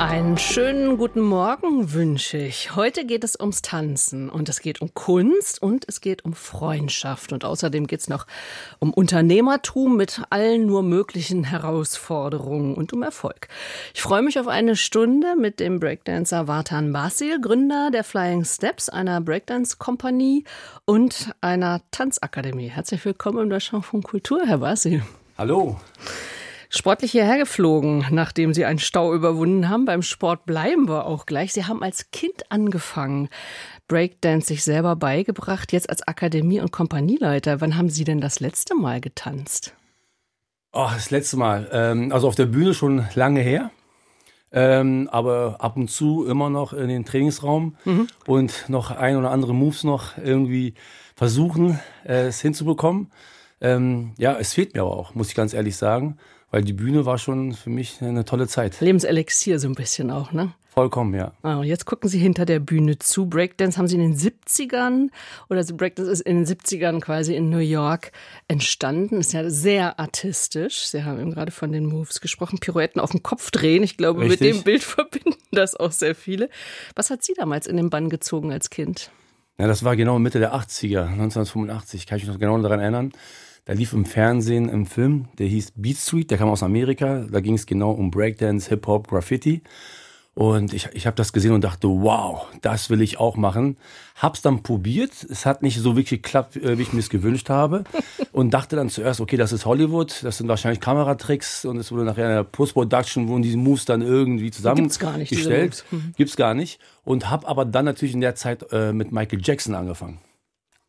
Einen schönen guten Morgen wünsche ich. Heute geht es ums Tanzen und es geht um Kunst und es geht um Freundschaft und außerdem geht es noch um Unternehmertum mit allen nur möglichen Herausforderungen und um Erfolg. Ich freue mich auf eine Stunde mit dem Breakdancer Vartan Basil, Gründer der Flying Steps, einer Breakdance-Kompanie und einer Tanzakademie. Herzlich willkommen im Deutschlandfunk Kultur, Herr Basil. Hallo sportlich hierher geflogen, nachdem Sie einen Stau überwunden haben. Beim Sport bleiben wir auch gleich. Sie haben als Kind angefangen, Breakdance sich selber beigebracht, jetzt als Akademie- und Kompanieleiter. Wann haben Sie denn das letzte Mal getanzt? Oh, das letzte Mal. Ähm, also auf der Bühne schon lange her. Ähm, aber ab und zu immer noch in den Trainingsraum mhm. und noch ein oder andere Moves noch irgendwie versuchen, äh, es hinzubekommen. Ähm, ja, es fehlt mir aber auch, muss ich ganz ehrlich sagen weil die Bühne war schon für mich eine tolle Zeit. Lebenselixier so ein bisschen auch, ne? Vollkommen, ja. Oh, jetzt gucken Sie hinter der Bühne zu. Breakdance haben Sie in den 70ern oder Breakdance ist in den 70ern quasi in New York entstanden. Ist ja sehr artistisch. Sie haben eben gerade von den Moves gesprochen. Pirouetten auf dem Kopf drehen. Ich glaube, Richtig. mit dem Bild verbinden das auch sehr viele. Was hat Sie damals in den Bann gezogen als Kind? Ja, das war genau Mitte der 80er, 1985. Kann ich mich noch genau daran erinnern. Da lief im Fernsehen ein Film, der hieß Beat Street, der kam aus Amerika. Da ging es genau um Breakdance, Hip-Hop, Graffiti. Und ich, ich habe das gesehen und dachte, wow, das will ich auch machen. Hab's dann probiert. Es hat nicht so wirklich geklappt, äh, wie ich mir es gewünscht habe. Und dachte dann zuerst, okay, das ist Hollywood, das sind wahrscheinlich Kameratricks und es wurde nachher in der Post-Production, wurden diese Moves dann irgendwie zusammengestellt. Gibt's gar nicht. Mhm. Gibt's gar nicht. Und habe aber dann natürlich in der Zeit äh, mit Michael Jackson angefangen.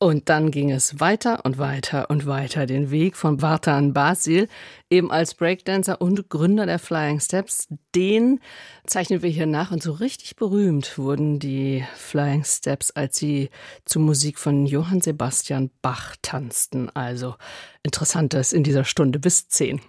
Und dann ging es weiter und weiter und weiter den Weg von Vartan Basil, eben als Breakdancer und Gründer der Flying Steps. Den zeichnen wir hier nach und so richtig berühmt wurden die Flying Steps, als sie zur Musik von Johann Sebastian Bach tanzten. Also Interessantes in dieser Stunde bis zehn.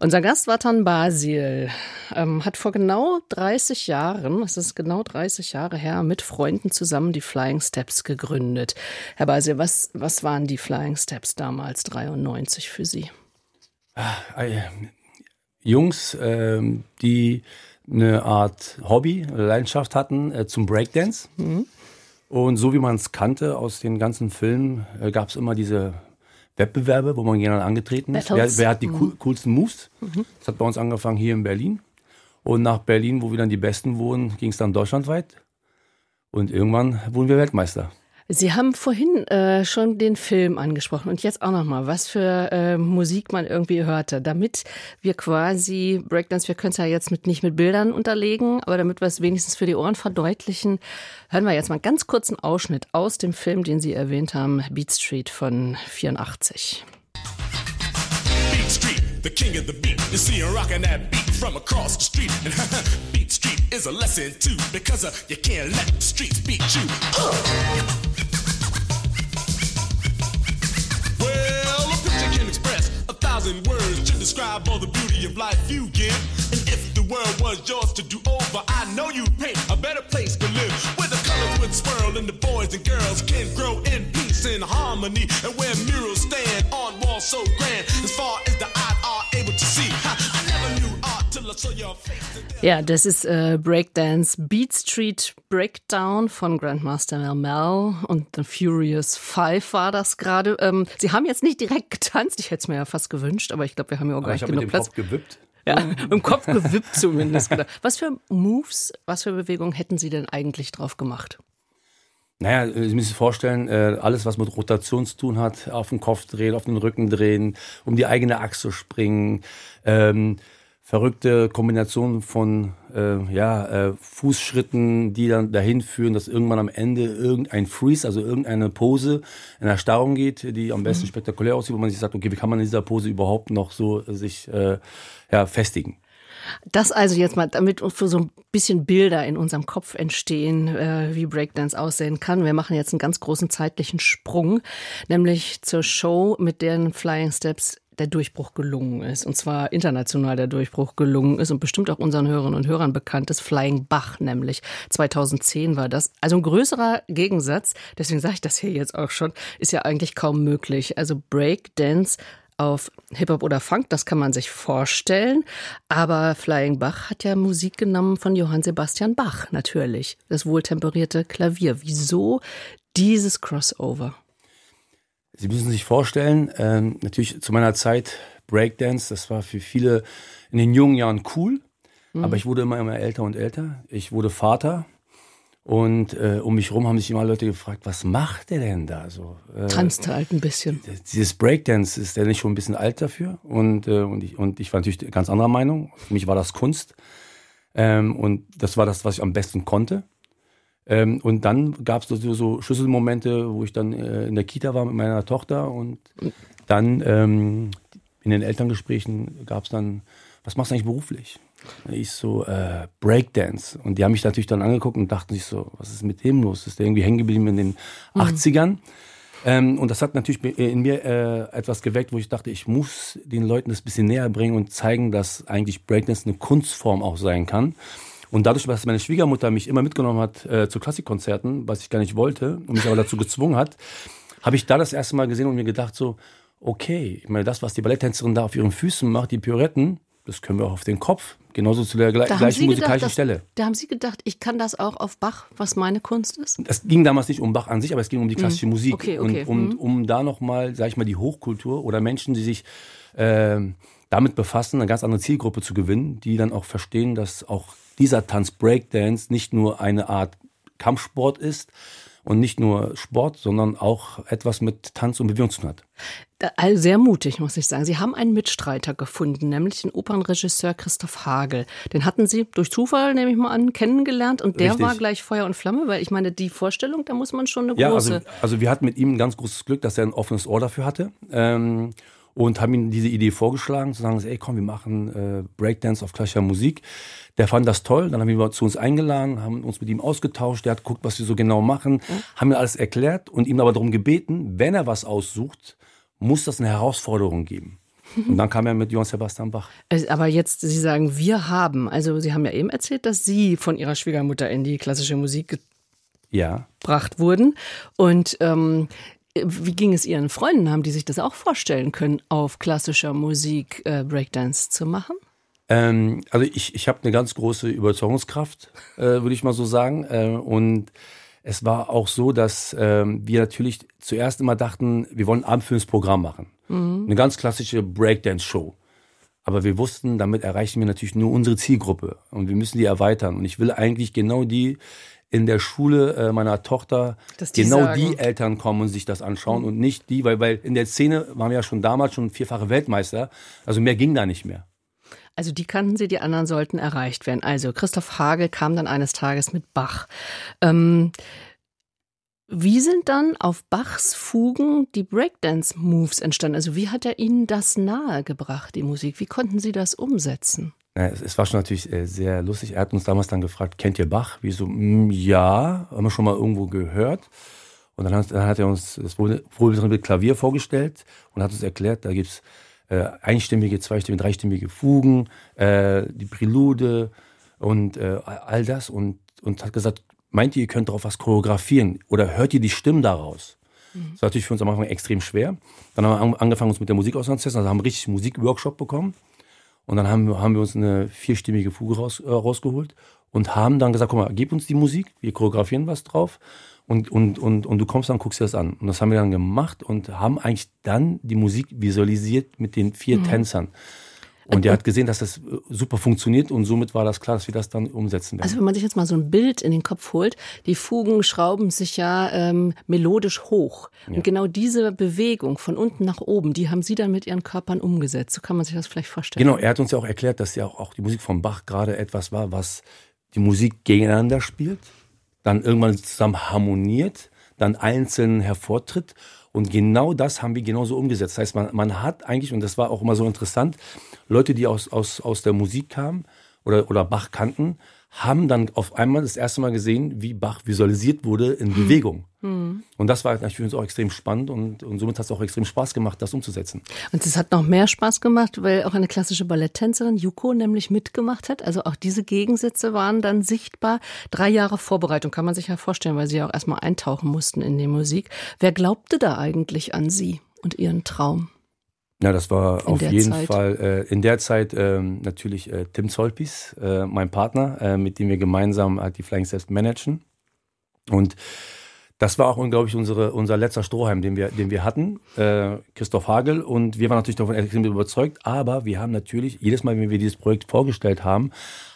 Unser Gast Watan Basil ähm, hat vor genau 30 Jahren, es ist genau 30 Jahre her, mit Freunden zusammen die Flying Steps gegründet. Herr Basil, was, was waren die Flying Steps damals 93 für Sie? Ah, Jungs, äh, die eine Art Hobby Leidenschaft hatten äh, zum Breakdance. Mhm. Und so wie man es kannte aus den ganzen Filmen, äh, gab es immer diese Wettbewerbe, wo man gegeneinander angetreten ist. Wer, wer, hat die mhm. coolsten Moves? Mhm. Das hat bei uns angefangen hier in Berlin. Und nach Berlin, wo wir dann die Besten wurden, ging es dann deutschlandweit. Und irgendwann wurden wir Weltmeister. Sie haben vorhin äh, schon den Film angesprochen und jetzt auch nochmal, was für äh, Musik man irgendwie hörte, damit wir quasi Breakdance, wir können es ja jetzt mit, nicht mit Bildern unterlegen, aber damit wir es wenigstens für die Ohren verdeutlichen, hören wir jetzt mal ganz kurzen Ausschnitt aus dem Film, den Sie erwähnt haben, Beat Street von 84. Beat Street, the king of the beat. You see him rocking that beat from across the street. And Beat Street is a lesson too, because uh, you can't let the streets beat you. Uh. thousand words to describe all the beauty of life you give. And if the world was yours to do over, I know you'd paint a better place to live. Where the colors would swirl and the boys and girls can grow in peace and harmony. And where murals stand on walls so grand, as far as the eye Ja, das ist äh, Breakdance Beat Street Breakdown von Grandmaster Mel Mel und The Furious Five war das gerade. Ähm, Sie haben jetzt nicht direkt getanzt, ich hätte es mir ja fast gewünscht, aber ich glaube, wir haben ja auch gar nicht genug Platz. Kopf gewippt. Ja, im Kopf gewippt zumindest. Was für Moves, was für Bewegungen hätten Sie denn eigentlich drauf gemacht? Naja, Sie müssen sich vorstellen, äh, alles, was mit Rotation zu tun hat, auf den Kopf drehen, auf den Rücken drehen, um die eigene Achse springen, ähm, verrückte Kombination von äh, ja, äh, Fußschritten, die dann dahin führen, dass irgendwann am Ende irgendein Freeze, also irgendeine Pose in Erstarrung geht, die am besten mhm. spektakulär aussieht, wo man sich sagt, okay, wie kann man in dieser Pose überhaupt noch so äh, sich äh, ja, festigen? Das also jetzt mal, damit für so ein bisschen Bilder in unserem Kopf entstehen, äh, wie Breakdance aussehen kann. Wir machen jetzt einen ganz großen zeitlichen Sprung, nämlich zur Show mit den Flying Steps der Durchbruch gelungen ist. Und zwar international der Durchbruch gelungen ist und bestimmt auch unseren Hörerinnen und Hörern bekannt ist. Flying Bach nämlich. 2010 war das. Also ein größerer Gegensatz, deswegen sage ich das hier jetzt auch schon, ist ja eigentlich kaum möglich. Also Breakdance auf Hip-Hop oder Funk, das kann man sich vorstellen. Aber Flying Bach hat ja Musik genommen von Johann Sebastian Bach, natürlich. Das wohltemperierte Klavier. Wieso dieses Crossover? Sie müssen sich vorstellen, ähm, natürlich zu meiner Zeit Breakdance, das war für viele in den jungen Jahren cool. Mhm. Aber ich wurde immer, immer älter und älter. Ich wurde Vater. Und äh, um mich herum haben sich immer Leute gefragt, was macht der denn da so? Äh, Tanzt halt ein bisschen. Dieses Breakdance, ist der nicht schon ein bisschen alt dafür? Und, äh, und, ich, und ich war natürlich ganz anderer Meinung. Für mich war das Kunst. Ähm, und das war das, was ich am besten konnte. Ähm, und dann gab es so, so Schlüsselmomente, wo ich dann äh, in der Kita war mit meiner Tochter und dann ähm, in den Elterngesprächen gab es dann, was machst du eigentlich beruflich? Ich so, äh, Breakdance. Und die haben mich natürlich dann angeguckt und dachten sich so, was ist mit dem los? Ist der irgendwie hängen geblieben in den mhm. 80ern? Ähm, und das hat natürlich in mir äh, etwas geweckt, wo ich dachte, ich muss den Leuten das ein bisschen näher bringen und zeigen, dass eigentlich Breakdance eine Kunstform auch sein kann. Und dadurch, dass meine Schwiegermutter mich immer mitgenommen hat äh, zu Klassikkonzerten, was ich gar nicht wollte und mich aber dazu gezwungen hat, habe ich da das erste Mal gesehen und mir gedacht so, okay, ich meine, das, was die Balletttänzerin da auf ihren Füßen macht, die Pirouetten, das können wir auch auf den Kopf. Genauso zu der gle gleichen musikalischen gedacht, Stelle. Da haben Sie gedacht, ich kann das auch auf Bach, was meine Kunst ist? Es ging damals nicht um Bach an sich, aber es ging um die klassische mhm. Musik. Okay, okay. Und um, mhm. um da nochmal, sag ich mal, die Hochkultur oder Menschen, die sich äh, damit befassen, eine ganz andere Zielgruppe zu gewinnen, die dann auch verstehen, dass auch dieser Tanz Breakdance nicht nur eine Art Kampfsport ist, und nicht nur Sport, sondern auch etwas mit Tanz und Bewegung zu tun hat. Also sehr mutig, muss ich sagen. Sie haben einen Mitstreiter gefunden, nämlich den Opernregisseur Christoph Hagel. Den hatten Sie durch Zufall, nehme ich mal an, kennengelernt und der Richtig. war gleich Feuer und Flamme, weil ich meine, die Vorstellung, da muss man schon eine große. Ja, also, also wir hatten mit ihm ein ganz großes Glück, dass er ein offenes Ohr dafür hatte. Ähm, und haben ihm diese Idee vorgeschlagen, zu sagen, ey komm, wir machen äh, Breakdance auf klassischer Musik. Der fand das toll, dann haben wir ihn zu uns eingeladen, haben uns mit ihm ausgetauscht, der hat geguckt, was wir so genau machen, mhm. haben mir alles erklärt und ihm aber darum gebeten, wenn er was aussucht, muss das eine Herausforderung geben. Und dann kam er mit Johann Sebastian Bach. Aber jetzt, Sie sagen, wir haben, also Sie haben ja eben erzählt, dass Sie von Ihrer Schwiegermutter in die klassische Musik ja. gebracht wurden. Und ähm, wie ging es Ihren Freunden? Haben die sich das auch vorstellen können, auf klassischer Musik äh, Breakdance zu machen? Ähm, also ich, ich habe eine ganz große Überzeugungskraft, äh, würde ich mal so sagen. Äh, und es war auch so, dass ähm, wir natürlich zuerst immer dachten, wir wollen ein abendfüllendes Programm machen. Mhm. Eine ganz klassische Breakdance-Show. Aber wir wussten, damit erreichen wir natürlich nur unsere Zielgruppe und wir müssen die erweitern. Und ich will eigentlich genau die in der Schule äh, meiner Tochter die genau sagen. die Eltern kommen und sich das anschauen mhm. und nicht die, weil, weil in der Szene waren wir ja schon damals schon vierfache Weltmeister, also mehr ging da nicht mehr. Also die kannten sie, die anderen sollten erreicht werden. Also Christoph Hagel kam dann eines Tages mit Bach. Ähm, wie sind dann auf Bachs Fugen die Breakdance-Moves entstanden? Also wie hat er Ihnen das nahegebracht, die Musik? Wie konnten Sie das umsetzen? Es war schon natürlich äh, sehr lustig. Er hat uns damals dann gefragt, kennt ihr Bach? Wie so, mm, ja, haben wir schon mal irgendwo gehört. Und dann hat, dann hat er uns das wohlbekannte Klavier vorgestellt und hat uns erklärt, da gibt's äh, einstimmige, zweistimmige, dreistimmige Fugen, äh, die Prelude und äh, all das und, und hat gesagt, meint ihr, ihr könnt darauf was choreografieren oder hört ihr die Stimmen daraus? Mhm. Das war natürlich für uns am Anfang extrem schwer. Dann haben wir angefangen, uns mit der Musik auseinanderzusetzen, also haben richtig Musikworkshop bekommen. Und dann haben, haben wir uns eine vierstimmige Fuge raus, äh, rausgeholt und haben dann gesagt, guck mal, gib uns die Musik, wir choreografieren was drauf und, und, und, und du kommst dann, guckst dir das an. Und das haben wir dann gemacht und haben eigentlich dann die Musik visualisiert mit den vier mhm. Tänzern. Und er hat gesehen, dass das äh, super funktioniert und somit war das klar, dass wir das dann umsetzen werden. Also wenn man sich jetzt mal so ein Bild in den Kopf holt, die Fugen schrauben sich ja ähm, melodisch hoch. Ja. Und genau diese Bewegung von unten nach oben, die haben Sie dann mit Ihren Körpern umgesetzt. So kann man sich das vielleicht vorstellen. Genau, er hat uns ja auch erklärt, dass ja auch, auch die Musik von Bach gerade etwas war, was die Musik gegeneinander spielt, dann irgendwann zusammen harmoniert, dann einzeln hervortritt und genau das haben wir genauso umgesetzt. Das heißt, man, man hat eigentlich, und das war auch immer so interessant, Leute, die aus, aus, aus der Musik kamen oder, oder Bach kannten, haben dann auf einmal das erste Mal gesehen, wie Bach visualisiert wurde in hm. Bewegung. Mhm. Und das war natürlich für uns auch extrem spannend und, und somit hat es auch extrem Spaß gemacht, das umzusetzen. Und es hat noch mehr Spaß gemacht, weil auch eine klassische Balletttänzerin, Yuko, nämlich mitgemacht hat. Also auch diese Gegensätze waren dann sichtbar. Drei Jahre Vorbereitung kann man sich ja vorstellen, weil sie ja auch erstmal eintauchen mussten in die Musik. Wer glaubte da eigentlich an sie und ihren Traum? Ja, das war in auf jeden Zeit. Fall äh, in der Zeit ähm, natürlich äh, Tim Zolpis, äh, mein Partner, äh, mit dem wir gemeinsam halt die Flying Steps managen. Und das war auch, glaube ich, unsere, unser letzter Strohhalm, den wir, den wir hatten, äh, Christoph Hagel. Und wir waren natürlich davon extrem überzeugt. Aber wir haben natürlich, jedes Mal, wenn wir dieses Projekt vorgestellt haben,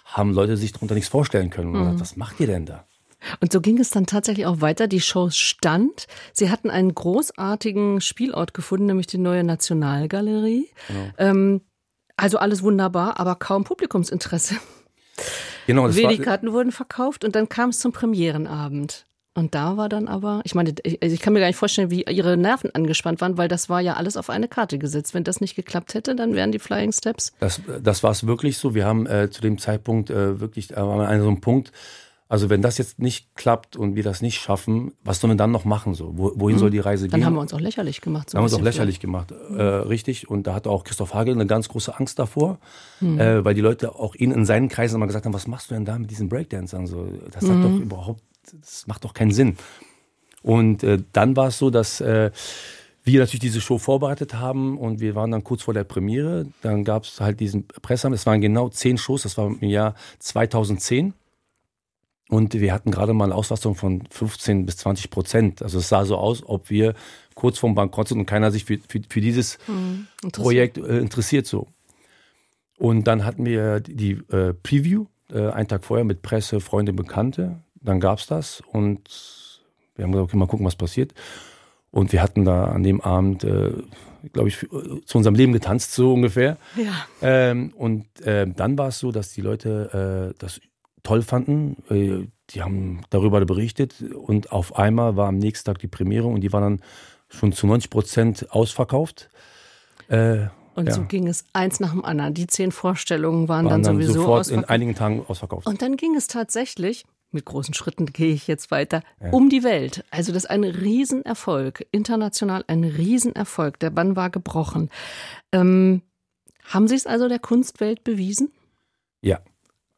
haben Leute sich darunter nichts vorstellen können. Und mhm. gesagt, was macht ihr denn da? Und so ging es dann tatsächlich auch weiter. Die Show stand. Sie hatten einen großartigen Spielort gefunden, nämlich die neue Nationalgalerie. Genau. Ähm, also alles wunderbar, aber kaum Publikumsinteresse. Genau, Wenig Karten wurden verkauft und dann kam es zum Premierenabend. Und da war dann aber, ich meine, ich, ich, kann mir gar nicht vorstellen, wie ihre Nerven angespannt waren, weil das war ja alles auf eine Karte gesetzt. Wenn das nicht geklappt hätte, dann wären die Flying Steps. Das, das war es wirklich so. Wir haben äh, zu dem Zeitpunkt äh, wirklich äh, an so einem Punkt, also wenn das jetzt nicht klappt und wir das nicht schaffen, was sollen wir dann noch machen? So? wohin mhm. soll die Reise dann gehen? Dann haben wir uns auch lächerlich gemacht. So haben wir uns auch lächerlich gemacht, äh, richtig. Und da hatte auch Christoph Hagel eine ganz große Angst davor, mhm. äh, weil die Leute auch ihn in seinen Kreisen immer gesagt haben, was machst du denn da mit diesen Breakdancern? So, das mhm. hat doch überhaupt, das macht doch keinen Sinn. Und äh, dann war es so, dass äh, wir natürlich diese Show vorbereitet haben und wir waren dann kurz vor der Premiere. Dann gab es halt diesen Presseamt. Es waren genau zehn Shows, das war im Jahr 2010. Und wir hatten gerade mal eine Auslastung von 15 bis 20 Prozent. Also es sah so aus, ob wir kurz vorm Bankrott sind und keiner sich für, für, für dieses mhm, Projekt äh, interessiert so. Und dann hatten wir die äh, Preview, äh, einen Tag vorher mit Presse, Freunde, Bekannte. Dann gab es das und wir haben gesagt, okay, mal gucken, was passiert. Und wir hatten da an dem Abend, äh, glaube ich, äh, zu unserem Leben getanzt, so ungefähr. Ja. Ähm, und äh, dann war es so, dass die Leute äh, das toll fanden. Äh, die haben darüber berichtet und auf einmal war am nächsten Tag die Premiere und die war dann schon zu 90 Prozent ausverkauft. Äh, und ja. so ging es eins nach dem anderen. Die zehn Vorstellungen waren, waren dann, dann sowieso sofort in einigen Tagen ausverkauft. Und dann ging es tatsächlich, mit großen Schritten gehe ich jetzt weiter, ja. um die Welt. Also das ist ein Riesenerfolg, international ein Riesenerfolg. Der Bann war gebrochen. Ähm, haben Sie es also der Kunstwelt bewiesen? Ja.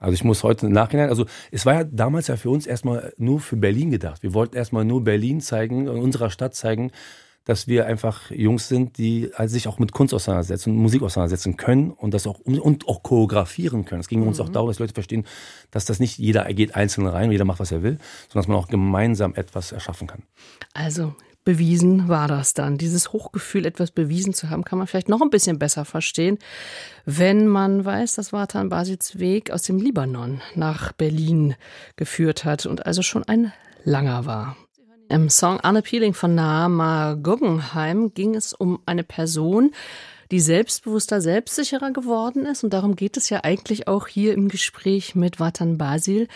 Also ich muss heute im Nachhinein, also es war ja damals ja für uns erstmal nur für Berlin gedacht. Wir wollten erstmal nur Berlin zeigen, unserer Stadt zeigen, dass wir einfach Jungs sind, die also sich auch mit Kunst auseinandersetzen und Musik auseinandersetzen können und das auch und auch choreografieren können. Es ging mhm. uns auch darum, dass Leute verstehen, dass das nicht jeder geht einzeln rein und jeder macht, was er will, sondern dass man auch gemeinsam etwas erschaffen kann. Also bewiesen war das dann. Dieses Hochgefühl, etwas bewiesen zu haben, kann man vielleicht noch ein bisschen besser verstehen, wenn man weiß, dass Watan Basits Weg aus dem Libanon nach Berlin geführt hat und also schon ein langer war. Im Song Unappealing von Naama Guggenheim ging es um eine Person, die selbstbewusster, selbstsicherer geworden ist. Und darum geht es ja eigentlich auch hier im Gespräch mit Watan Basil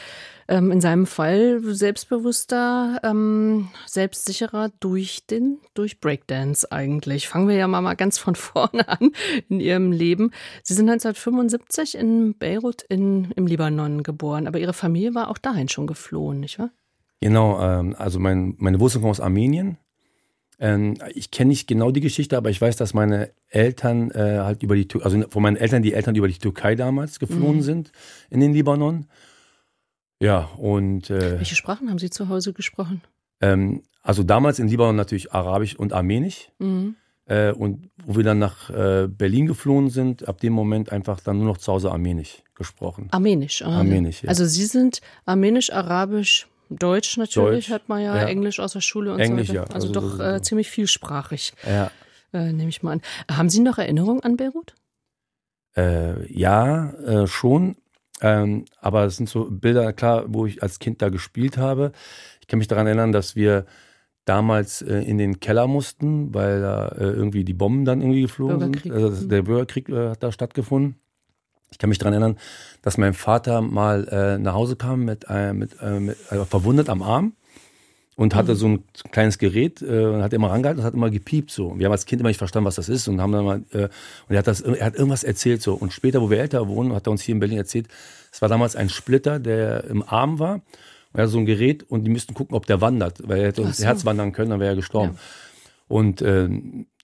ähm, in seinem Fall selbstbewusster, ähm, selbstsicherer durch den, durch Breakdance eigentlich. Fangen wir ja mal, mal ganz von vorne an in ihrem Leben. Sie sind 1975 in Beirut in, im Libanon geboren, aber ihre Familie war auch dahin schon geflohen, nicht wahr? Genau, ähm, also mein, meine Wurzeln kommen aus Armenien. Ähm, ich kenne nicht genau die Geschichte, aber ich weiß, dass meine Eltern äh, halt über die, also von meinen Eltern die Eltern über die Türkei damals geflohen mhm. sind in den Libanon. Ja, und. Äh, Welche Sprachen haben Sie zu Hause gesprochen? Ähm, also damals in Libanon natürlich Arabisch und Armenisch. Mhm. Äh, und wo wir dann nach äh, Berlin geflohen sind, ab dem Moment einfach dann nur noch zu Hause Armenisch gesprochen. Armenisch, ah, Armenisch. Ja. Also Sie sind Armenisch, Arabisch, Deutsch natürlich, Deutsch, hat man ja, ja, Englisch aus der Schule und Englisch, so weiter. Ja. Also, also doch äh, ziemlich vielsprachig. Ja. Äh, nehme ich mal an. Haben Sie noch Erinnerungen an Beirut? Äh, ja, äh, schon. Ähm, aber es sind so Bilder, klar, wo ich als Kind da gespielt habe. Ich kann mich daran erinnern, dass wir damals äh, in den Keller mussten, weil da äh, irgendwie die Bomben dann irgendwie geflogen sind. Also der Bürgerkrieg äh, hat da stattgefunden. Ich kann mich daran erinnern, dass mein Vater mal äh, nach Hause kam mit, äh, mit, äh, mit verwundet am Arm und hatte mhm. so ein kleines Gerät äh, und hat immer rangehalten und hat immer gepiept so. Und wir haben als Kind immer nicht verstanden, was das ist und haben dann mal äh, und er hat das er hat irgendwas erzählt so und später, wo wir älter wohnen, hat er uns hier in Berlin erzählt, Es war damals ein Splitter, der im Arm war. Und er hatte so ein Gerät und die müssten gucken, ob der wandert, weil er hätte so. Herz wandern können, dann wäre er gestorben. Ja. Und äh,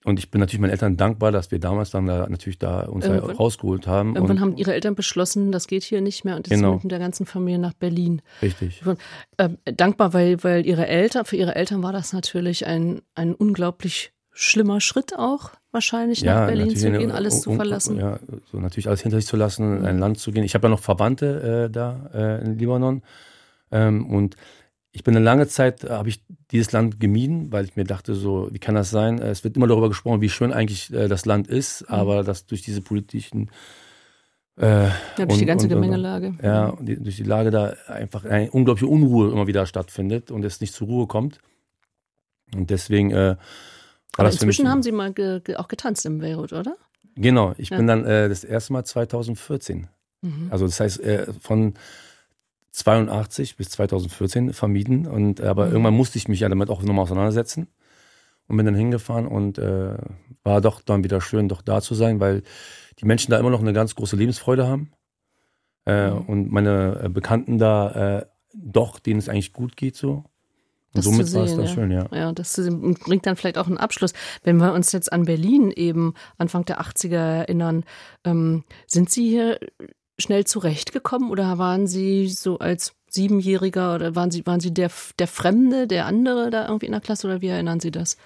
und ich bin natürlich meinen Eltern dankbar, dass wir damals dann da natürlich da uns da rausgeholt haben. Irgendwann und haben ihre Eltern beschlossen, das geht hier nicht mehr und jetzt genau. mit der ganzen Familie nach Berlin. Richtig. Äh, dankbar, weil, weil ihre Eltern, für ihre Eltern war das natürlich ein, ein unglaublich schlimmer Schritt auch, wahrscheinlich ja, nach Berlin zu gehen, alles zu verlassen. Ja, so natürlich alles hinter sich zu lassen, in ein Land zu gehen. Ich habe ja noch Verwandte äh, da äh, in Libanon. Ähm, und ich bin eine lange Zeit, äh, habe ich dieses Land gemieden, weil ich mir dachte, so, wie kann das sein? Es wird immer darüber gesprochen, wie schön eigentlich äh, das Land ist, mhm. aber dass durch diese politischen äh, ja, durch und, die ganze und, Gemengelage. Ja, und die, durch die Lage da einfach eine unglaubliche Unruhe immer wieder stattfindet und es nicht zur Ruhe kommt. Und deswegen äh, aber inzwischen haben Sie mal ge, ge, auch getanzt im Beirut, oder? Genau, ich ja. bin dann äh, das erste Mal 2014. Mhm. Also das heißt, äh, von 82 bis 2014 vermieden. Und aber mhm. irgendwann musste ich mich ja damit auch nochmal auseinandersetzen und bin dann hingefahren und äh, war doch dann wieder schön, doch da zu sein, weil die Menschen da immer noch eine ganz große Lebensfreude haben. Äh, mhm. Und meine äh, Bekannten da äh, doch, denen es eigentlich gut geht so. Und das somit war es da ja. schön, ja. Ja, das bringt dann vielleicht auch einen Abschluss. Wenn wir uns jetzt an Berlin eben Anfang der 80er erinnern, ähm, sind Sie hier schnell zurechtgekommen oder waren Sie so als Siebenjähriger oder waren Sie, waren Sie der, der Fremde, der andere da irgendwie in der Klasse oder wie erinnern Sie das?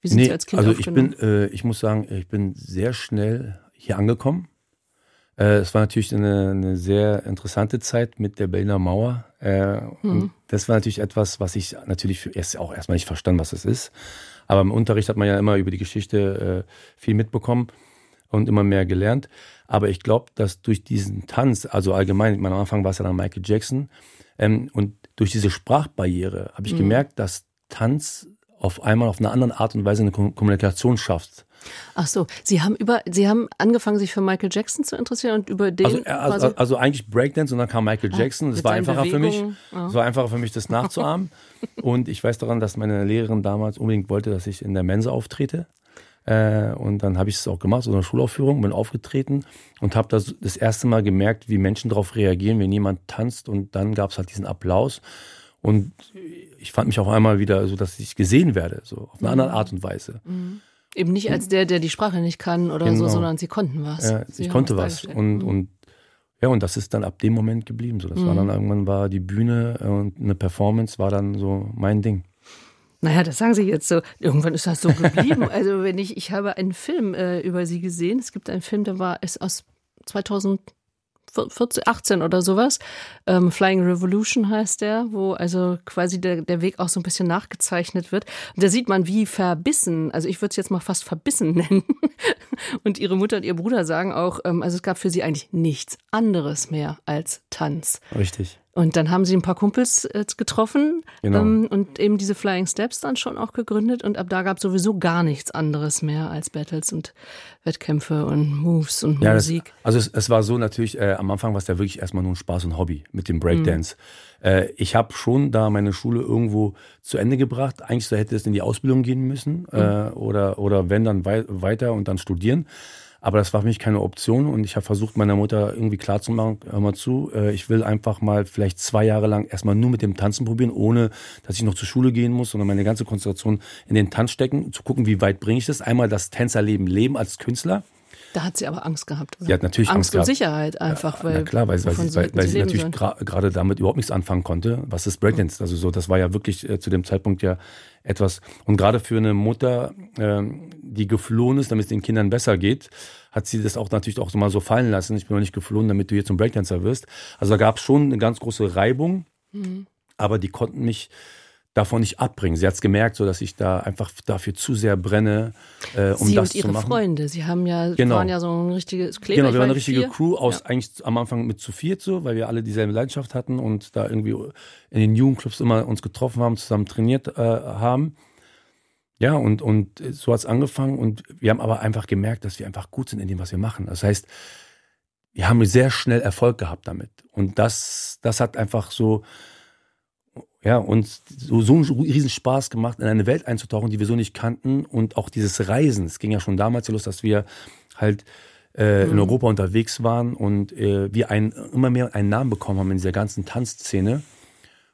Wie sind nee, Sie als Kind Also ich bin, äh, ich muss sagen, ich bin sehr schnell hier angekommen. Äh, es war natürlich eine, eine, sehr interessante Zeit mit der Berliner Mauer. Äh, mhm. das war natürlich etwas, was ich natürlich erst auch erstmal nicht verstanden, was es ist. Aber im Unterricht hat man ja immer über die Geschichte äh, viel mitbekommen und immer mehr gelernt. Aber ich glaube, dass durch diesen Tanz, also allgemein, am Anfang war es ja dann Michael Jackson, ähm, und durch diese Sprachbarriere habe ich mhm. gemerkt, dass Tanz auf einmal auf eine andere Art und Weise eine Kommunikation schafft. Ach so, Sie haben über, Sie haben angefangen, sich für Michael Jackson zu interessieren und über den. Also, äh, also, also eigentlich Breakdance und dann kam Michael ah, Jackson. Das war einfacher Bewegung. für mich. Es oh. war einfacher für mich, das nachzuahmen. und ich weiß daran, dass meine Lehrerin damals unbedingt wollte, dass ich in der Mensa auftrete. Äh, und dann habe ich es auch gemacht, so eine Schulaufführung, bin aufgetreten und habe das, das erste Mal gemerkt, wie Menschen darauf reagieren, wenn jemand tanzt. Und dann gab es halt diesen Applaus. Und ich fand mich auch einmal wieder so, dass ich gesehen werde, so auf eine andere mhm. Art und Weise. Mhm. Eben nicht als der, der die Sprache nicht kann oder genau. so, sondern sie konnten was. Ja, ich konnte was. Und, und ja, und das ist dann ab dem Moment geblieben. So, das mhm. war dann irgendwann war die Bühne und eine Performance war dann so mein Ding. Naja, das sagen Sie jetzt so. Irgendwann ist das so geblieben. also wenn ich, ich habe einen Film äh, über Sie gesehen. Es gibt einen Film, der war ist aus 2000 14, 18 oder sowas. Ähm, Flying Revolution heißt der, wo also quasi der, der Weg auch so ein bisschen nachgezeichnet wird. Und da sieht man, wie verbissen, also ich würde es jetzt mal fast verbissen nennen. und ihre Mutter und ihr Bruder sagen auch, ähm, also es gab für sie eigentlich nichts anderes mehr als Tanz. Richtig. Und dann haben sie ein paar Kumpels äh, getroffen genau. ähm, und eben diese Flying Steps dann schon auch gegründet. Und ab da gab es sowieso gar nichts anderes mehr als Battles und Wettkämpfe und Moves und ja, Musik. Das, also es, es, war so natürlich, äh, am Anfang war es ja wirklich erstmal nur ein Spaß und Hobby mit dem Breakdance. Mhm. Äh, ich habe schon da meine Schule irgendwo zu Ende gebracht. Eigentlich so hätte es in die Ausbildung gehen müssen mhm. Äh, oder, oder wenn dann wei weiter und dann studieren. Aber das war für mich keine Option und ich habe versucht, meiner Mutter irgendwie klarzumachen, hör mal zu, äh, ich will einfach mal vielleicht zwei Jahre lang erstmal nur mit dem Tanzen probieren, ohne dass ich noch zur Schule gehen muss, sondern meine ganze Konzentration in den Tanz stecken, zu gucken, wie weit bringe ich das. Einmal das Tänzerleben leben als Künstler. Da hat sie aber Angst gehabt. Oder? Sie hat natürlich Angst, Angst und Sicherheit einfach. Ja, weil, na klar, weil, weil sie, weil, weil sie natürlich gerade damit überhaupt nichts anfangen konnte. Was ist Breakdance? Also so, das war ja wirklich äh, zu dem Zeitpunkt ja etwas. Und gerade für eine Mutter, äh, die geflohen ist, damit es den Kindern besser geht, hat sie das auch natürlich auch so mal so fallen lassen. Ich bin noch nicht geflohen, damit du jetzt zum Breakdancer wirst. Also da gab es schon eine ganz große Reibung, mhm. aber die konnten mich davon nicht abbringen. Sie hat es gemerkt, so dass ich da einfach dafür zu sehr brenne, äh, um Sie das und Ihre zu machen. Freunde, Sie haben ja genau. waren ja so ein richtiges Kleber. Genau, wir waren eine richtige vier. Crew aus ja. eigentlich am Anfang mit zu viert so, weil wir alle dieselbe Leidenschaft hatten und da irgendwie in den Jugendclubs immer uns getroffen haben, zusammen trainiert äh, haben. Ja, und, und so hat es angefangen und wir haben aber einfach gemerkt, dass wir einfach gut sind in dem, was wir machen. Das heißt, wir haben sehr schnell Erfolg gehabt damit. Und das, das hat einfach so, ja, uns so, so einen riesen Spaß gemacht, in eine Welt einzutauchen, die wir so nicht kannten. Und auch dieses Reisen, es ging ja schon damals los, dass wir halt äh, mhm. in Europa unterwegs waren und äh, wir ein, immer mehr einen Namen bekommen haben in dieser ganzen Tanzszene.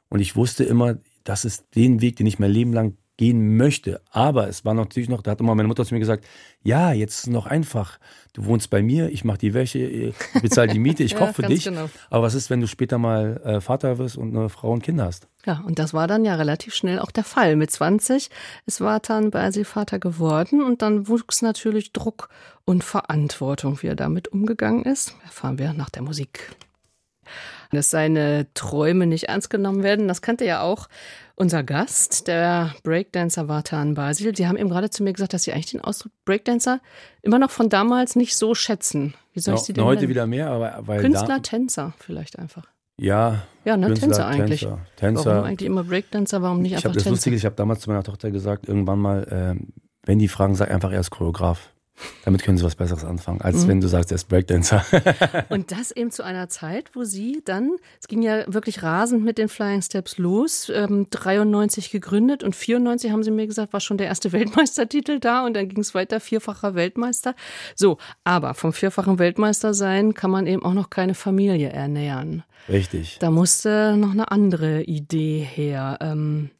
Und ich wusste immer, das ist den Weg, den ich mein Leben lang gehen möchte. Aber es war natürlich noch, da hat immer meine Mutter zu mir gesagt, ja, jetzt ist es noch einfach. Du wohnst bei mir, ich mache die Wäsche, ich bezahle die Miete, ich ja, koche für dich. Genau. Aber was ist, wenn du später mal äh, Vater wirst und eine Frau und Kinder hast? Ja, und das war dann ja relativ schnell auch der Fall. Mit 20 ist Vatan Basi Vater geworden und dann wuchs natürlich Druck und Verantwortung, wie er damit umgegangen ist. Erfahren wir nach der Musik dass seine Träume nicht ernst genommen werden. Das kannte ja auch unser Gast, der Breakdancer Vatan Basil. Sie haben eben gerade zu mir gesagt, dass Sie eigentlich den Ausdruck Breakdancer immer noch von damals nicht so schätzen. Wie soll ich Sie denn Heute nennen? wieder mehr, aber weil Künstler, Tänzer vielleicht einfach. Ja, ja ne, Künstler, Tänzer eigentlich. Tänzer, Tänzer. Warum eigentlich immer Breakdancer, warum nicht ich einfach hab, das Tänzer? Lustige ist, ich habe damals zu meiner Tochter gesagt, irgendwann mal, äh, wenn die fragen, sag einfach erst Choreograf. Damit können sie was Besseres anfangen, als mhm. wenn du sagst, er ist Breakdancer. und das eben zu einer Zeit, wo sie dann, es ging ja wirklich rasend mit den Flying Steps los, ähm, 93 gegründet und 94 haben sie mir gesagt, war schon der erste Weltmeistertitel da und dann ging es weiter, vierfacher Weltmeister. So, aber vom vierfachen Weltmeister sein kann man eben auch noch keine Familie ernähren. Richtig. Da musste noch eine andere Idee her. Ähm,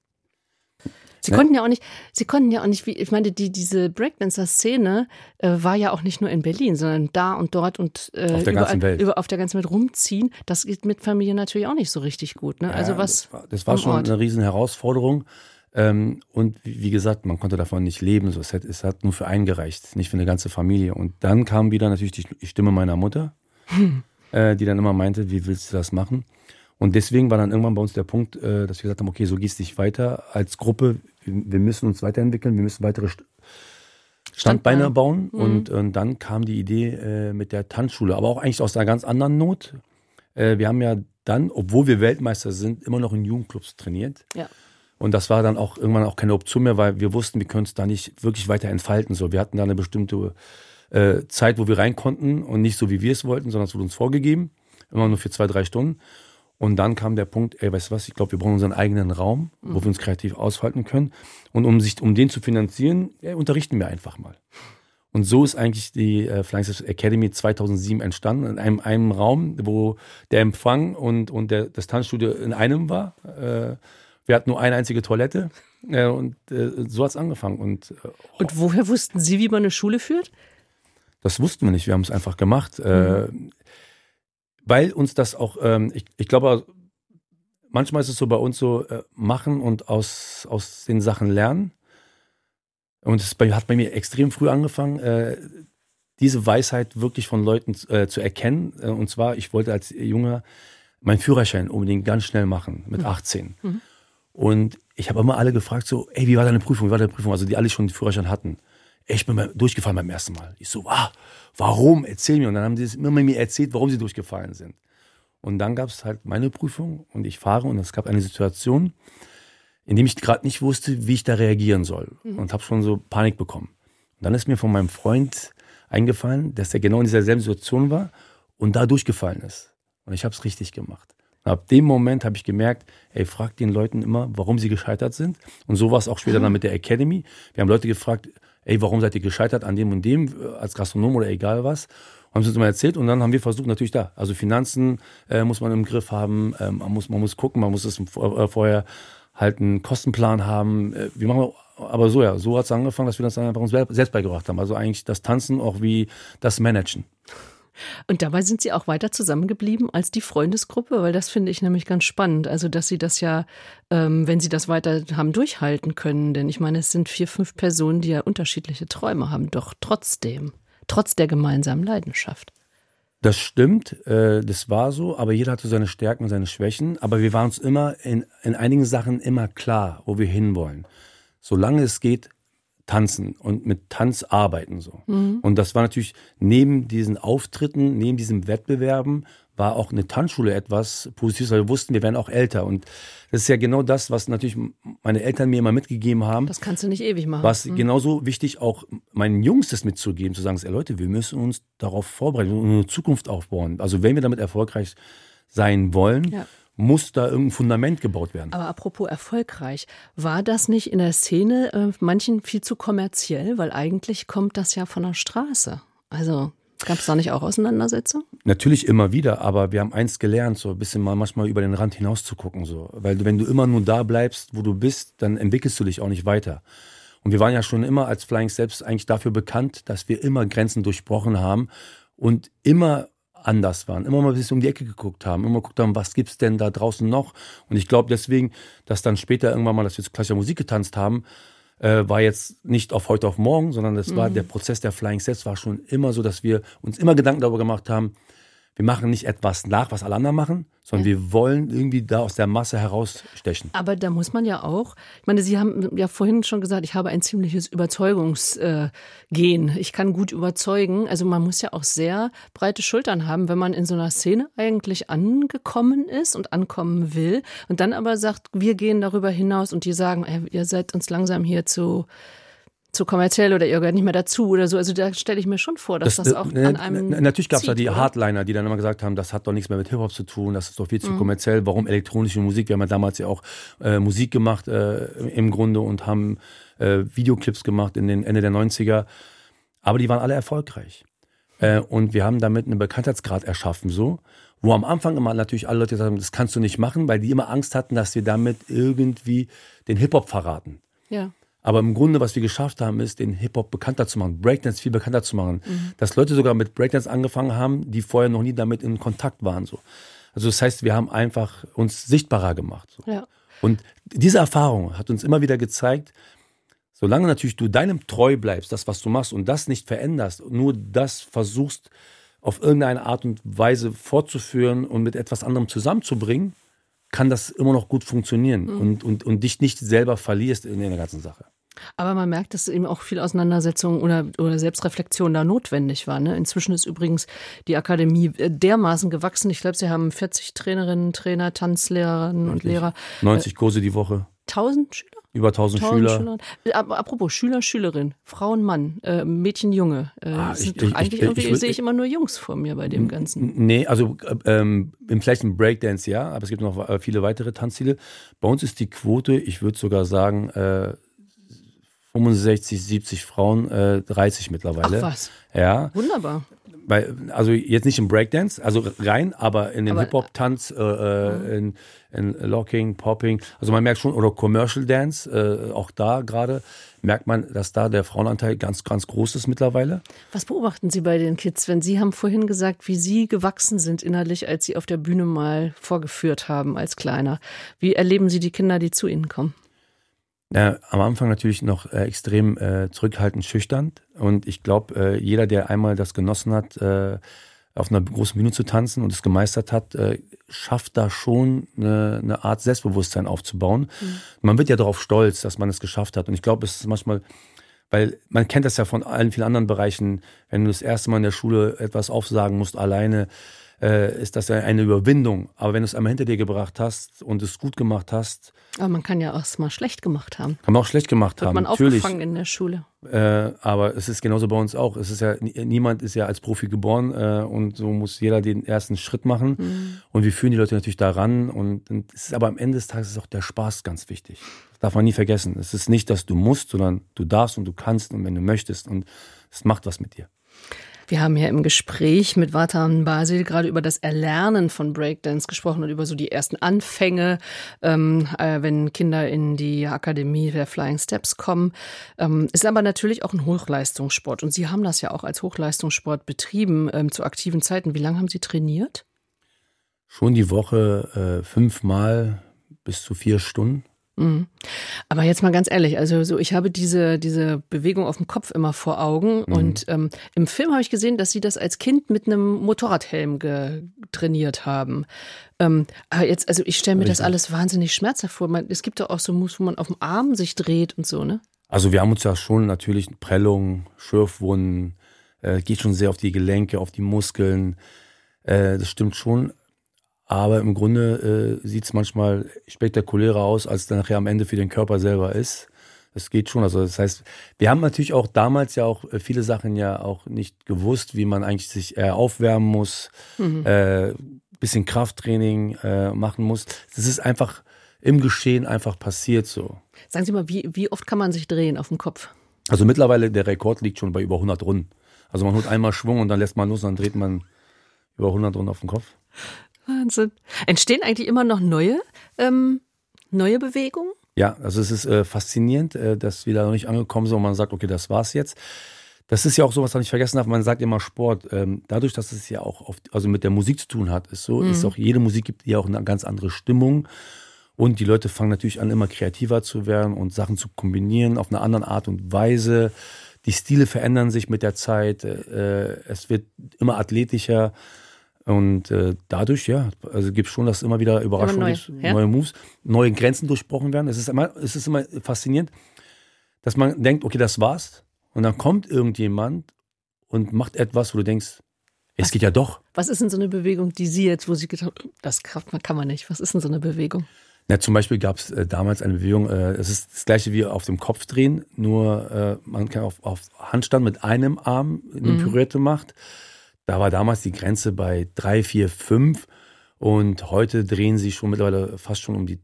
Sie ne? konnten ja auch nicht, sie konnten ja auch nicht, wie, ich meine, die, diese Breakdancer-Szene äh, war ja auch nicht nur in Berlin, sondern da und dort und äh, auf der überall, ganzen Welt. Über, auf der ganzen Welt rumziehen. Das geht mit Familie natürlich auch nicht so richtig gut. Ne? Ja, also was. Das war, das war schon Ort. eine riesen Herausforderung. Ähm, und wie gesagt, man konnte davon nicht leben. So, es, hat, es hat nur für einen gereicht, nicht für eine ganze Familie. Und dann kam wieder natürlich die Stimme meiner Mutter, hm. äh, die dann immer meinte, wie willst du das machen? Und deswegen war dann irgendwann bei uns der Punkt, äh, dass wir gesagt haben, okay, so gehst du nicht weiter als Gruppe. Wir müssen uns weiterentwickeln, wir müssen weitere Standbeine bauen. Mhm. Und, und, dann kam die Idee äh, mit der Tanzschule, aber auch eigentlich aus einer ganz anderen Not. Äh, wir haben ja dann, obwohl wir Weltmeister sind, immer noch in Jugendclubs trainiert. Ja. Und das war dann auch irgendwann auch keine Option mehr, weil wir wussten, wir können es da nicht wirklich weiter entfalten. So, wir hatten da eine bestimmte äh, Zeit, wo wir rein konnten und nicht so, wie wir es wollten, sondern es wurde uns vorgegeben. Immer nur für zwei, drei Stunden. Und dann kam der Punkt, ey, weißt du was, ich glaube, wir brauchen unseren eigenen Raum, wo mhm. wir uns kreativ aushalten können. Und um sich, um den zu finanzieren, ey, unterrichten wir einfach mal. Und so ist eigentlich die äh, Flying Academy 2007 entstanden, in einem, einem Raum, wo der Empfang und, und der, das Tanzstudio in einem war. Äh, wir hatten nur eine einzige Toilette äh, und äh, so hat es angefangen. Und, oh. und woher wussten Sie, wie man eine Schule führt? Das wussten wir nicht, wir haben es einfach gemacht. Äh, mhm weil uns das auch, ähm, ich, ich glaube, manchmal ist es so bei uns so, äh, machen und aus, aus den Sachen lernen. Und es hat bei mir extrem früh angefangen, äh, diese Weisheit wirklich von Leuten äh, zu erkennen. Äh, und zwar, ich wollte als Junger meinen Führerschein unbedingt ganz schnell machen, mit 18. Mhm. mhm. Und ich habe immer alle gefragt, so, ey, wie war deine Prüfung, wie war deine Prüfung? Also die alle schon den Führerschein hatten. Ich bin durchgefallen beim ersten Mal. Ich so, ah, warum? Erzähl mir. Und dann haben sie es immer mir erzählt, warum sie durchgefallen sind. Und dann gab es halt meine Prüfung und ich fahre und es gab eine Situation, in dem ich gerade nicht wusste, wie ich da reagieren soll mhm. und habe schon so Panik bekommen. Und dann ist mir von meinem Freund eingefallen, dass er genau in dieser selben Situation war und da durchgefallen ist. Und ich habe es richtig gemacht. Und ab dem Moment habe ich gemerkt, ey, frag den Leuten immer, warum sie gescheitert sind. Und so war es auch später mhm. dann mit der Academy. Wir haben Leute gefragt, ey, warum seid ihr gescheitert an dem und dem, äh, als Gastronom oder egal was. Haben sie uns mal erzählt und dann haben wir versucht, natürlich da. Also Finanzen äh, muss man im Griff haben, ähm, man, muss, man muss gucken, man muss es äh, vorher halt einen Kostenplan haben. Äh, wir machen aber so ja, so hat es angefangen, dass wir das dann einfach uns selbst beigebracht haben. Also eigentlich das Tanzen auch wie das Managen. Und dabei sind Sie auch weiter zusammengeblieben als die Freundesgruppe, weil das finde ich nämlich ganz spannend. Also, dass Sie das ja, ähm, wenn Sie das weiter haben durchhalten können, denn ich meine, es sind vier, fünf Personen, die ja unterschiedliche Träume haben, doch trotzdem, trotz der gemeinsamen Leidenschaft. Das stimmt, äh, das war so, aber jeder hatte seine Stärken und seine Schwächen. Aber wir waren uns immer in, in einigen Sachen immer klar, wo wir hinwollen. Solange es geht, tanzen und mit Tanz arbeiten so. Mhm. Und das war natürlich neben diesen Auftritten, neben diesen Wettbewerben, war auch eine Tanzschule etwas Positives, weil wir wussten, wir werden auch älter. Und das ist ja genau das, was natürlich meine Eltern mir immer mitgegeben haben. Das kannst du nicht ewig machen. Was mhm. genauso wichtig auch meinen Jungs das mitzugeben, zu sagen, ey Leute, wir müssen uns darauf vorbereiten und eine Zukunft aufbauen. Also wenn wir damit erfolgreich sein wollen, ja muss da irgendein Fundament gebaut werden. Aber apropos erfolgreich, war das nicht in der Szene äh, manchen viel zu kommerziell? Weil eigentlich kommt das ja von der Straße. Also Gab es da nicht auch Auseinandersetzungen? Natürlich immer wieder, aber wir haben eins gelernt, so ein bisschen mal manchmal über den Rand hinaus zu gucken. So. Weil wenn du immer nur da bleibst, wo du bist, dann entwickelst du dich auch nicht weiter. Und wir waren ja schon immer als Flying Steps eigentlich dafür bekannt, dass wir immer Grenzen durchbrochen haben und immer anders waren, immer mal ein bisschen um die Ecke geguckt haben, immer geguckt haben, was gibt's denn da draußen noch? Und ich glaube deswegen, dass dann später irgendwann mal, dass wir zu klassischer Musik getanzt haben, äh, war jetzt nicht auf heute auf morgen, sondern das mhm. war der Prozess der Flying Sets war schon immer so, dass wir uns immer Gedanken darüber gemacht haben, wir machen nicht etwas nach, was alle anderen machen, sondern ja. wir wollen irgendwie da aus der Masse herausstechen. Aber da muss man ja auch, ich meine, Sie haben ja vorhin schon gesagt, ich habe ein ziemliches Überzeugungsgen. Ich kann gut überzeugen. Also man muss ja auch sehr breite Schultern haben, wenn man in so einer Szene eigentlich angekommen ist und ankommen will und dann aber sagt, wir gehen darüber hinaus und die sagen, ey, ihr seid uns langsam hier zu zu kommerziell oder ihr gehört nicht mehr dazu oder so. Also da stelle ich mir schon vor, dass das, das auch äh, an einem. Natürlich gab es da die oder? Hardliner, die dann immer gesagt haben, das hat doch nichts mehr mit Hip-Hop zu tun, das ist doch viel zu mhm. kommerziell. Warum elektronische Musik? Wir haben ja damals ja auch äh, Musik gemacht äh, im Grunde und haben äh, Videoclips gemacht in den Ende der 90er. Aber die waren alle erfolgreich. Äh, und wir haben damit einen Bekanntheitsgrad erschaffen, so. Wo am Anfang immer natürlich alle Leute sagen, das kannst du nicht machen, weil die immer Angst hatten, dass wir damit irgendwie den Hip-Hop verraten. Ja. Aber im Grunde, was wir geschafft haben, ist, den Hip-Hop bekannter zu machen, Breakdance viel bekannter zu machen. Mhm. Dass Leute sogar mit Breakdance angefangen haben, die vorher noch nie damit in Kontakt waren. So. Also das heißt, wir haben einfach uns sichtbarer gemacht. So. Ja. Und diese Erfahrung hat uns immer wieder gezeigt, solange natürlich du deinem treu bleibst, das, was du machst und das nicht veränderst, nur das versuchst, auf irgendeine Art und Weise fortzuführen und mit etwas anderem zusammenzubringen, kann das immer noch gut funktionieren mhm. und, und, und dich nicht selber verlierst in der ganzen Sache. Aber man merkt, dass eben auch viel Auseinandersetzung oder, oder Selbstreflexion da notwendig war. Ne? Inzwischen ist übrigens die Akademie äh, dermaßen gewachsen. Ich glaube, sie haben 40 Trainerinnen, Trainer, Tanzlehrerinnen und Lehrer. 90 Kurse die Woche. 1000 Schüler? Über 1000, 1000 Schüler. Schüler. Apropos Schüler, Schülerin, Frauen, Mann, äh, Mädchen, Junge. Äh, ah, ich, ich, eigentlich ich, sehe ich immer nur Jungs vor mir bei dem Ganzen. Nee, also ähm, vielleicht im Breakdance ja, aber es gibt noch äh, viele weitere Tanzstile. Bei uns ist die Quote, ich würde sogar sagen, äh, 65, 70 Frauen, äh, 30 mittlerweile. Ach was. Ja. Wunderbar. Weil, also jetzt nicht im Breakdance, also rein, aber in den Hip-Hop-Tanz, äh, äh, in, in Locking, Popping. Also man merkt schon, oder Commercial Dance, äh, auch da gerade merkt man, dass da der Frauenanteil ganz, ganz groß ist mittlerweile. Was beobachten Sie bei den Kids, wenn Sie haben vorhin gesagt, wie Sie gewachsen sind innerlich, als Sie auf der Bühne mal vorgeführt haben als Kleiner? Wie erleben Sie die Kinder, die zu Ihnen kommen? Ja, am Anfang natürlich noch äh, extrem äh, zurückhaltend, schüchtern. Und ich glaube, äh, jeder, der einmal das genossen hat, äh, auf einer großen Bühne zu tanzen und es gemeistert hat, äh, schafft da schon eine, eine Art Selbstbewusstsein aufzubauen. Mhm. Man wird ja darauf stolz, dass man es geschafft hat. Und ich glaube, es ist manchmal, weil man kennt das ja von allen vielen anderen Bereichen, wenn du das erste Mal in der Schule etwas aufsagen musst, alleine, äh, ist das eine Überwindung. Aber wenn du es einmal hinter dir gebracht hast und es gut gemacht hast. Aber man kann ja auch mal schlecht gemacht haben. Kann man auch schlecht gemacht Wird haben. man natürlich. aufgefangen in der Schule. Äh, aber es ist genauso bei uns auch. Es ist ja, niemand ist ja als Profi geboren äh, und so muss jeder den ersten Schritt machen. Mhm. Und wir führen die Leute natürlich daran. Und, und es ist aber am Ende des Tages ist auch der Spaß ganz wichtig. Das darf man nie vergessen. Es ist nicht, dass du musst, sondern du darfst und du kannst und wenn du möchtest. Und es macht was mit dir. Wir haben ja im Gespräch mit Vatan Basil gerade über das Erlernen von Breakdance gesprochen und über so die ersten Anfänge, ähm, äh, wenn Kinder in die Akademie der Flying Steps kommen. Ähm, ist aber natürlich auch ein Hochleistungssport und Sie haben das ja auch als Hochleistungssport betrieben ähm, zu aktiven Zeiten. Wie lange haben Sie trainiert? Schon die Woche äh, fünfmal bis zu vier Stunden. Mhm. Aber jetzt mal ganz ehrlich, also so ich habe diese, diese Bewegung auf dem Kopf immer vor Augen mhm. und ähm, im Film habe ich gesehen, dass sie das als Kind mit einem Motorradhelm trainiert haben. Ähm, aber jetzt, also ich stelle mir Richtig. das alles wahnsinnig schmerzhaft vor. Man, es gibt doch auch so Moves, wo man auf dem Arm sich dreht und so, ne? Also wir haben uns ja schon natürlich Prellungen, Schürfwunden, äh, geht schon sehr auf die Gelenke, auf die Muskeln. Äh, das stimmt schon. Aber im Grunde äh, sieht es manchmal spektakulärer aus, als dann nachher am Ende für den Körper selber ist. Das geht schon. Also das heißt, wir haben natürlich auch damals ja auch äh, viele Sachen ja auch nicht gewusst, wie man eigentlich sich äh, aufwärmen muss, mhm. äh, bisschen Krafttraining äh, machen muss. Das ist einfach im Geschehen einfach passiert so. Sagen Sie mal, wie, wie oft kann man sich drehen auf dem Kopf? Also mittlerweile der Rekord liegt schon bei über 100 Runden. Also man holt einmal Schwung und dann lässt man los und dann dreht man über 100 Runden auf den Kopf. Wahnsinn. Entstehen eigentlich immer noch neue, ähm, neue Bewegungen? Ja, also es ist äh, faszinierend, äh, dass wir da noch nicht angekommen sind und man sagt, okay, das war's jetzt. Das ist ja auch so, was man nicht vergessen darf. Man sagt immer Sport. Ähm, dadurch, dass es ja auch auf, also mit der Musik zu tun hat, ist so, mhm. ist auch jede Musik gibt ja auch eine ganz andere Stimmung. Und die Leute fangen natürlich an, immer kreativer zu werden und Sachen zu kombinieren auf eine andere Art und Weise. Die Stile verändern sich mit der Zeit. Äh, es wird immer athletischer. Und äh, dadurch, ja, also gibt es schon, dass immer wieder Überraschungen, neue, ja? neue Moves, neue Grenzen durchbrochen werden. Es ist, immer, es ist immer faszinierend, dass man denkt, okay, das war's. Und dann kommt irgendjemand und macht etwas, wo du denkst, es was, geht ja doch. Was ist denn so eine Bewegung, die Sie jetzt, wo Sie gedacht haben, das kann man nicht. Was ist denn so eine Bewegung? Na, zum Beispiel gab es äh, damals eine Bewegung, äh, es ist das gleiche wie auf dem Kopf drehen, nur äh, man kann auf, auf Handstand mit einem Arm eine mhm. Pirouette macht. Da war damals die Grenze bei drei, vier, fünf und heute drehen sie schon mittlerweile fast schon um die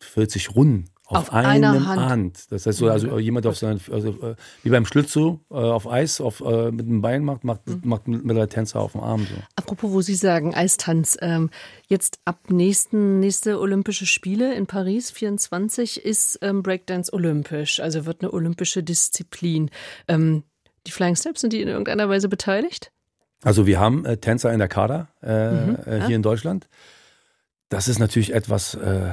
40 Runden auf, auf einem Hand. Hand. Das heißt so, also jemand auf seinen, also, äh, wie beim Schlitzow äh, auf Eis, auf, äh, mit dem Bein macht, macht, mhm. macht mittlerweile Tänzer auf dem Arm. So. Apropos, wo Sie sagen Eistanz, ähm, jetzt ab nächsten nächste Olympische Spiele in Paris 24 ist ähm, Breakdance olympisch, also wird eine olympische Disziplin. Ähm, die Flying Steps sind die in irgendeiner Weise beteiligt? Also wir haben äh, Tänzer in der Kader äh, mhm. Äh, hier ja. in Deutschland. Das ist natürlich etwas, äh,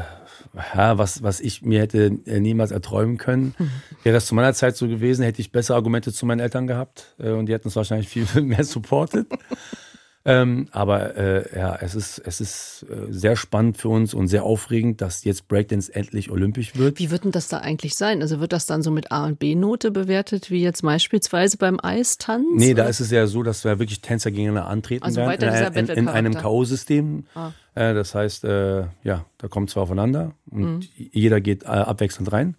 ja, was, was ich mir hätte äh, niemals erträumen können. Mhm. Wäre das zu meiner Zeit so gewesen, hätte ich bessere Argumente zu meinen Eltern gehabt äh, und die hätten es wahrscheinlich viel mehr supportet. Ähm, aber äh, ja, es ist, es ist äh, sehr spannend für uns und sehr aufregend, dass jetzt Breakdance endlich olympisch wird. Wie wird denn das da eigentlich sein? Also wird das dann so mit A- und B-Note bewertet, wie jetzt beispielsweise beim Eistanz? Nee, oder? da ist es ja so, dass wir wirklich Tänzer gegeneinander antreten also werden. In, in, in, einem K.O.-System. Ah. Äh, das heißt, äh, ja, da kommt zwei aufeinander und mhm. jeder geht äh, abwechselnd rein.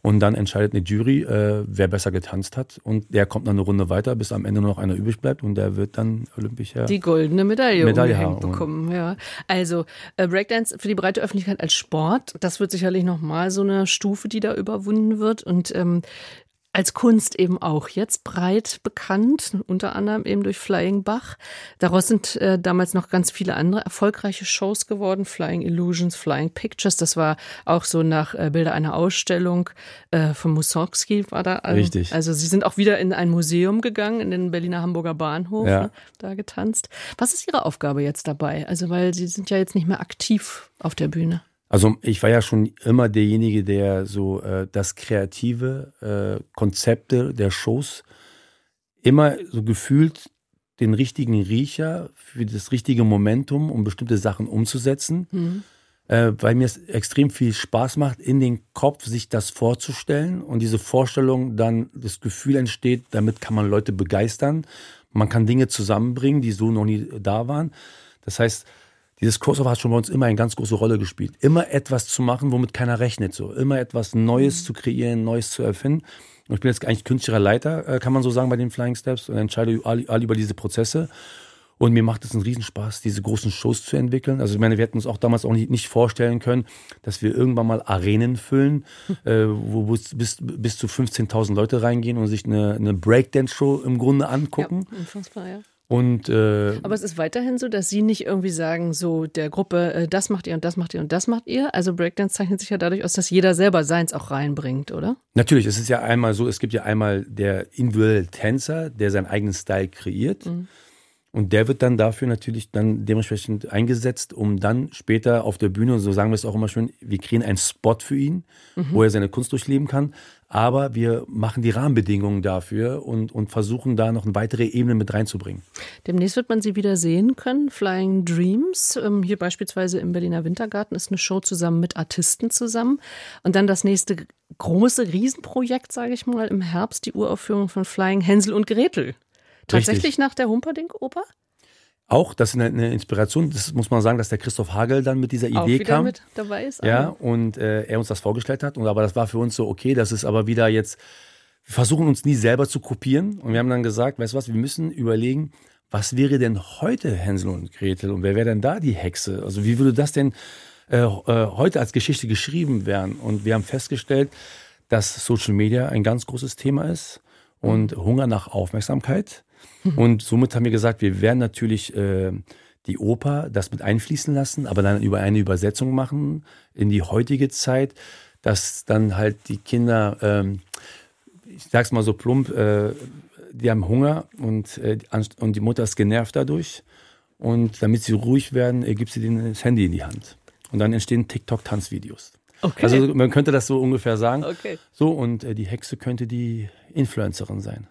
Und dann entscheidet eine Jury, äh, wer besser getanzt hat. Und der kommt dann eine Runde weiter, bis am Ende nur noch einer übrig bleibt. Und der wird dann olympischer. Die goldene Medaille, Medaille bekommen. Ja. Also äh, Breakdance für die breite Öffentlichkeit als Sport, das wird sicherlich nochmal so eine Stufe, die da überwunden wird. Und ähm, als Kunst eben auch jetzt breit bekannt, unter anderem eben durch Flying Bach. Daraus sind äh, damals noch ganz viele andere erfolgreiche Shows geworden. Flying Illusions, Flying Pictures, das war auch so nach äh, Bilder einer Ausstellung äh, von Mussorgsky war da. Ähm, Richtig. Also sie sind auch wieder in ein Museum gegangen, in den Berliner Hamburger Bahnhof, ja. ne, da getanzt. Was ist Ihre Aufgabe jetzt dabei? Also weil Sie sind ja jetzt nicht mehr aktiv auf der Bühne. Also ich war ja schon immer derjenige, der so äh, das kreative äh, Konzepte der Shows immer so gefühlt den richtigen Riecher für das richtige Momentum, um bestimmte Sachen umzusetzen. Mhm. Äh, weil mir es extrem viel Spaß macht, in den Kopf sich das vorzustellen und diese Vorstellung dann das Gefühl entsteht, damit kann man Leute begeistern. Man kann Dinge zusammenbringen, die so noch nie da waren. Das heißt, dieses Crossover hat schon bei uns immer eine ganz große Rolle gespielt. Immer etwas zu machen, womit keiner rechnet. So. Immer etwas Neues mhm. zu kreieren, Neues zu erfinden. Und ich bin jetzt eigentlich künstlicher Leiter, äh, kann man so sagen, bei den Flying Steps und entscheide all, all über diese Prozesse. Und mir macht es einen Riesenspaß, diese großen Shows zu entwickeln. Also ich meine, wir hätten uns auch damals auch nicht, nicht vorstellen können, dass wir irgendwann mal Arenen füllen, äh, wo bis, bis zu 15.000 Leute reingehen und sich eine, eine Breakdance-Show im Grunde angucken. Ja, unfassbar, ja. Und, äh, Aber es ist weiterhin so, dass Sie nicht irgendwie sagen, so der Gruppe, äh, das macht ihr und das macht ihr und das macht ihr. Also Breakdance zeichnet sich ja dadurch aus, dass jeder selber seins auch reinbringt, oder? Natürlich, es ist ja einmal so, es gibt ja einmal der individuelle Tänzer, der seinen eigenen Style kreiert. Mhm. Und der wird dann dafür natürlich dann dementsprechend eingesetzt, um dann später auf der Bühne, so sagen wir es auch immer schön, wir kriegen einen Spot für ihn, mhm. wo er seine Kunst durchleben kann. Aber wir machen die Rahmenbedingungen dafür und, und versuchen da noch eine weitere Ebene mit reinzubringen. Demnächst wird man sie wieder sehen können. Flying Dreams, ähm, hier beispielsweise im Berliner Wintergarten, ist eine Show zusammen mit Artisten zusammen. Und dann das nächste große Riesenprojekt, sage ich mal, im Herbst, die Uraufführung von Flying Hänsel und Gretel. Tatsächlich Richtig. nach der Humperdinck-Oper? Auch, das ist eine, Inspiration. Das muss man sagen, dass der Christoph Hagel dann mit dieser Idee Auch wieder kam. mit dabei ist. Ja, und äh, er uns das vorgestellt hat. Und aber das war für uns so, okay, das ist aber wieder jetzt, wir versuchen uns nie selber zu kopieren. Und wir haben dann gesagt, weißt du was, wir müssen überlegen, was wäre denn heute Hänsel und Gretel und wer wäre denn da die Hexe? Also wie würde das denn äh, äh, heute als Geschichte geschrieben werden? Und wir haben festgestellt, dass Social Media ein ganz großes Thema ist und Hunger nach Aufmerksamkeit. Und somit haben wir gesagt, wir werden natürlich äh, die Oper das mit einfließen lassen, aber dann über eine Übersetzung machen in die heutige Zeit, dass dann halt die Kinder, ähm, ich sag's mal so plump, äh, die haben Hunger und, äh, und die Mutter ist genervt dadurch. Und damit sie ruhig werden, äh, gibt sie denen das Handy in die Hand. Und dann entstehen TikTok-Tanzvideos. Okay. Also man könnte das so ungefähr sagen. Okay. So, und äh, die Hexe könnte die Influencerin sein.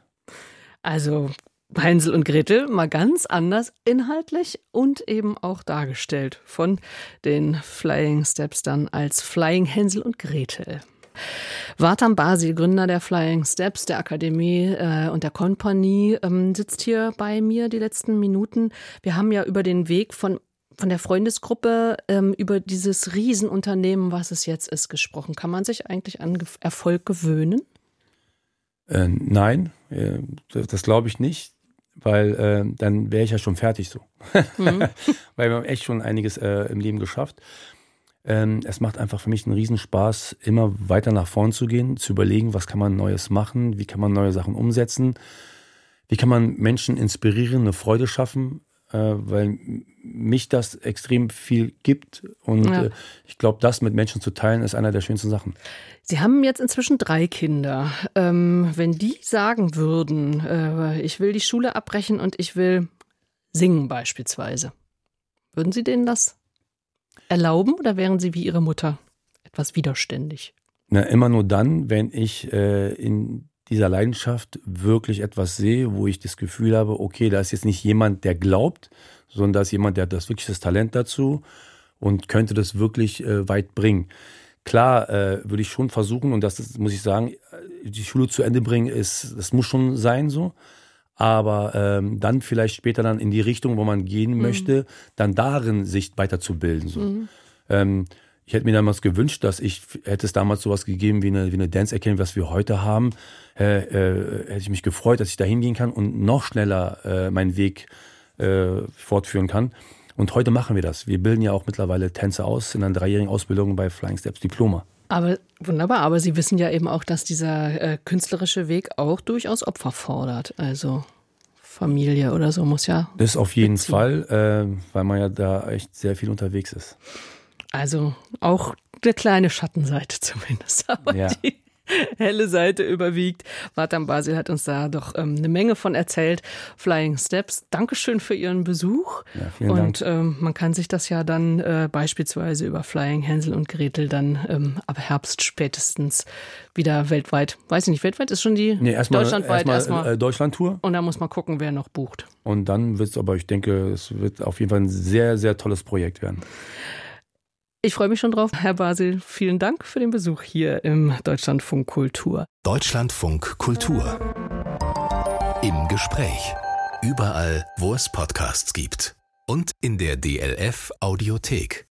Also Hänsel und Gretel mal ganz anders inhaltlich und eben auch dargestellt von den Flying Steps dann als Flying Hänsel und Gretel. Vartam Basil, Gründer der Flying Steps, der Akademie äh, und der Kompanie, ähm, sitzt hier bei mir die letzten Minuten. Wir haben ja über den Weg von von der Freundesgruppe ähm, über dieses Riesenunternehmen, was es jetzt ist, gesprochen. Kann man sich eigentlich an Erfolg gewöhnen? Äh, nein, äh, das glaube ich nicht, weil äh, dann wäre ich ja schon fertig so. Mhm. weil wir haben echt schon einiges äh, im Leben geschafft. Ähm, es macht einfach für mich einen Riesenspaß, immer weiter nach vorn zu gehen, zu überlegen, was kann man Neues machen, wie kann man neue Sachen umsetzen, wie kann man Menschen inspirieren, eine Freude schaffen, weil mich das extrem viel gibt und ja. äh, ich glaube, das mit Menschen zu teilen, ist einer der schönsten Sachen. Sie haben jetzt inzwischen drei Kinder. Ähm, wenn die sagen würden, äh, ich will die Schule abbrechen und ich will singen beispielsweise, würden Sie denen das erlauben oder wären Sie wie Ihre Mutter etwas widerständig? Na, immer nur dann, wenn ich äh, in dieser Leidenschaft wirklich etwas sehe, wo ich das Gefühl habe, okay, da ist jetzt nicht jemand, der glaubt, sondern da ist jemand, der hat das wirklich das Talent dazu und könnte das wirklich äh, weit bringen. Klar äh, würde ich schon versuchen, und das ist, muss ich sagen, die Schule zu Ende bringen, ist, das muss schon sein so aber ähm, dann vielleicht später dann in die Richtung, wo man gehen mhm. möchte, dann darin sich weiterzubilden. So. Mhm. Ähm, ich hätte mir damals gewünscht, dass ich, hätte es damals sowas gegeben wie eine, wie eine Dance Academy, was wir heute haben, äh, äh, hätte ich mich gefreut, dass ich da hingehen kann und noch schneller äh, meinen Weg äh, fortführen kann. Und heute machen wir das. Wir bilden ja auch mittlerweile Tänze aus in einer dreijährigen Ausbildung bei Flying Steps Diploma. Aber wunderbar, aber Sie wissen ja eben auch, dass dieser äh, künstlerische Weg auch durchaus Opfer fordert. Also Familie oder so muss ja. Das auf jeden beziehen. Fall, äh, weil man ja da echt sehr viel unterwegs ist. Also auch eine kleine Schattenseite zumindest. Aber ja. die, helle Seite überwiegt. Vatam Basil hat uns da doch ähm, eine Menge von erzählt. Flying Steps, Dankeschön für Ihren Besuch. Ja, vielen und Dank. Ähm, man kann sich das ja dann äh, beispielsweise über Flying Hänsel und Gretel dann ähm, ab Herbst spätestens wieder weltweit, weiß ich nicht, weltweit ist schon die nee, erstmal, deutschlandweit erstmal, erstmal äh, Deutschlandtour. Und da muss man gucken, wer noch bucht. Und dann wird es aber, ich denke, es wird auf jeden Fall ein sehr, sehr tolles Projekt werden. Ich freue mich schon drauf. Herr Basil, vielen Dank für den Besuch hier im Deutschlandfunk Kultur. Deutschlandfunk Kultur. Im Gespräch. Überall, wo es Podcasts gibt. Und in der DLF Audiothek.